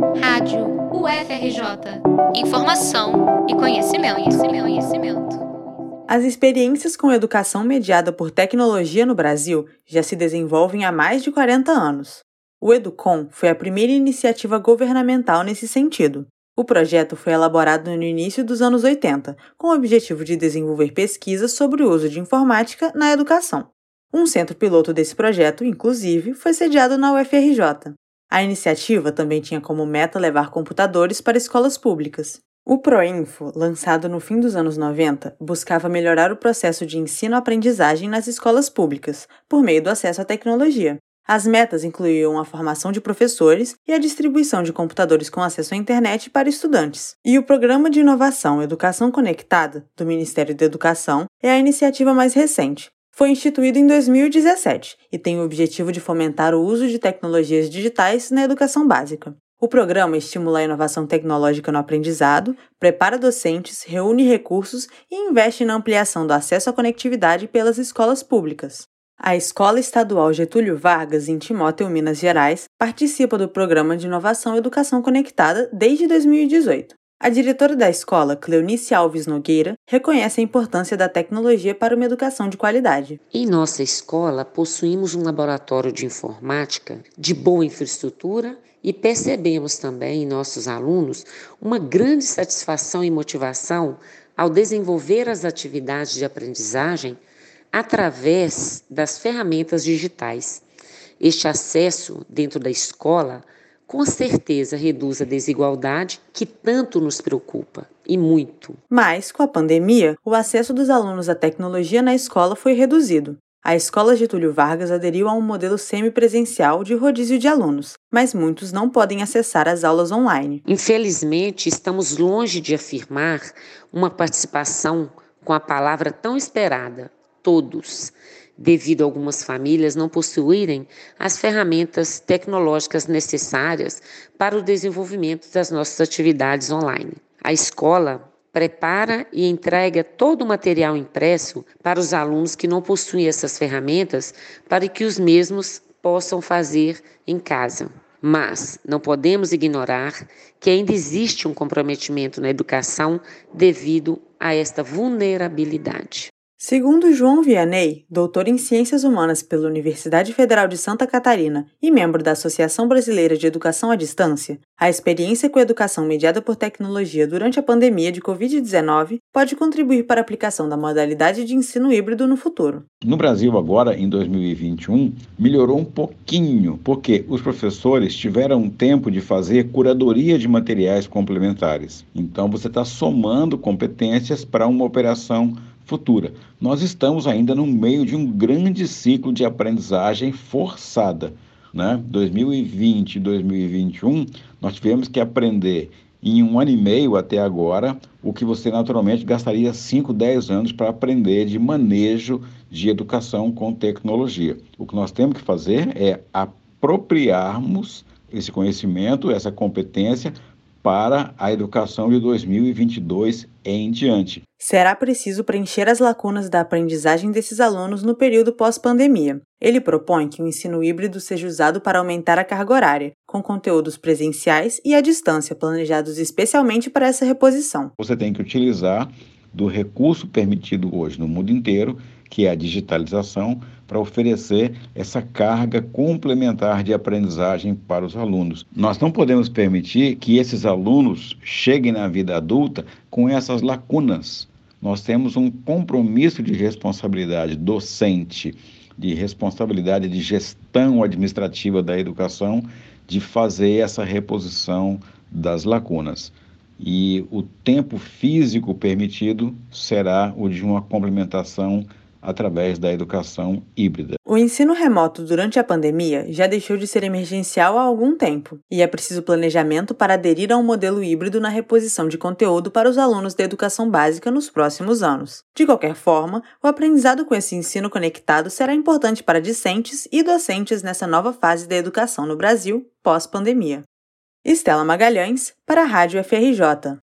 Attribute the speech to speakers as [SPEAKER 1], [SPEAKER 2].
[SPEAKER 1] Rádio UFRJ. Informação e conhecimento, conhecimento, conhecimento.
[SPEAKER 2] As experiências com educação mediada por tecnologia no Brasil já se desenvolvem há mais de 40 anos. O Educom foi a primeira iniciativa governamental nesse sentido. O projeto foi elaborado no início dos anos 80, com o objetivo de desenvolver pesquisas sobre o uso de informática na educação. Um centro piloto desse projeto, inclusive, foi sediado na UFRJ. A iniciativa também tinha como meta levar computadores para escolas públicas. O Proinfo, lançado no fim dos anos 90, buscava melhorar o processo de ensino-aprendizagem nas escolas públicas, por meio do acesso à tecnologia. As metas incluíam a formação de professores e a distribuição de computadores com acesso à internet para estudantes. E o Programa de Inovação Educação Conectada, do Ministério da Educação, é a iniciativa mais recente. Foi instituído em 2017 e tem o objetivo de fomentar o uso de tecnologias digitais na educação básica. O programa estimula a inovação tecnológica no aprendizado, prepara docentes, reúne recursos e investe na ampliação do acesso à conectividade pelas escolas públicas. A Escola Estadual Getúlio Vargas, em Timóteo, Minas Gerais, participa do Programa de Inovação e Educação Conectada desde 2018. A diretora da escola, Cleonice Alves Nogueira, reconhece a importância da tecnologia para uma educação de qualidade.
[SPEAKER 3] Em nossa escola, possuímos um laboratório de informática de boa infraestrutura e percebemos também em nossos alunos uma grande satisfação e motivação ao desenvolver as atividades de aprendizagem através das ferramentas digitais. Este acesso dentro da escola com certeza reduz a desigualdade que tanto nos preocupa, e muito.
[SPEAKER 2] Mas, com a pandemia, o acesso dos alunos à tecnologia na escola foi reduzido. A Escola Getúlio Vargas aderiu a um modelo semipresencial de rodízio de alunos, mas muitos não podem acessar as aulas online.
[SPEAKER 3] Infelizmente, estamos longe de afirmar uma participação com a palavra tão esperada, todos, devido a algumas famílias não possuírem as ferramentas tecnológicas necessárias para o desenvolvimento das nossas atividades online. A escola prepara e entrega todo o material impresso para os alunos que não possuem essas ferramentas para que os mesmos possam fazer em casa. Mas não podemos ignorar que ainda existe um comprometimento na educação devido a esta vulnerabilidade.
[SPEAKER 2] Segundo João Vianney, doutor em Ciências Humanas pela Universidade Federal de Santa Catarina e membro da Associação Brasileira de Educação à Distância, a experiência com a educação mediada por tecnologia durante a pandemia de Covid-19 pode contribuir para a aplicação da modalidade de ensino híbrido no futuro.
[SPEAKER 4] No Brasil, agora, em 2021, melhorou um pouquinho, porque os professores tiveram tempo de fazer curadoria de materiais complementares. Então, você está somando competências para uma operação futura. Nós estamos ainda no meio de um grande ciclo de aprendizagem forçada. Né? 2020 e 2021, nós tivemos que aprender em um ano e meio até agora o que você naturalmente gastaria 5, 10 anos para aprender de manejo de educação com tecnologia. O que nós temos que fazer é apropriarmos esse conhecimento, essa competência para a educação de 2022 em diante.
[SPEAKER 2] Será preciso preencher as lacunas da aprendizagem desses alunos no período pós-pandemia. Ele propõe que o ensino híbrido seja usado para aumentar a carga horária, com conteúdos presenciais e à distância planejados especialmente para essa reposição.
[SPEAKER 4] Você tem que utilizar do recurso permitido hoje no mundo inteiro, que é a digitalização, para oferecer essa carga complementar de aprendizagem para os alunos. Nós não podemos permitir que esses alunos cheguem na vida adulta com essas lacunas. Nós temos um compromisso de responsabilidade docente, de responsabilidade de gestão administrativa da educação, de fazer essa reposição das lacunas e o tempo físico permitido será o de uma complementação através da educação híbrida.
[SPEAKER 2] O ensino remoto durante a pandemia já deixou de ser emergencial há algum tempo, e é preciso planejamento para aderir a um modelo híbrido na reposição de conteúdo para os alunos da educação básica nos próximos anos. De qualquer forma, o aprendizado com esse ensino conectado será importante para discentes e docentes nessa nova fase da educação no Brasil pós-pandemia. Estela Magalhães, para a Rádio FRJ.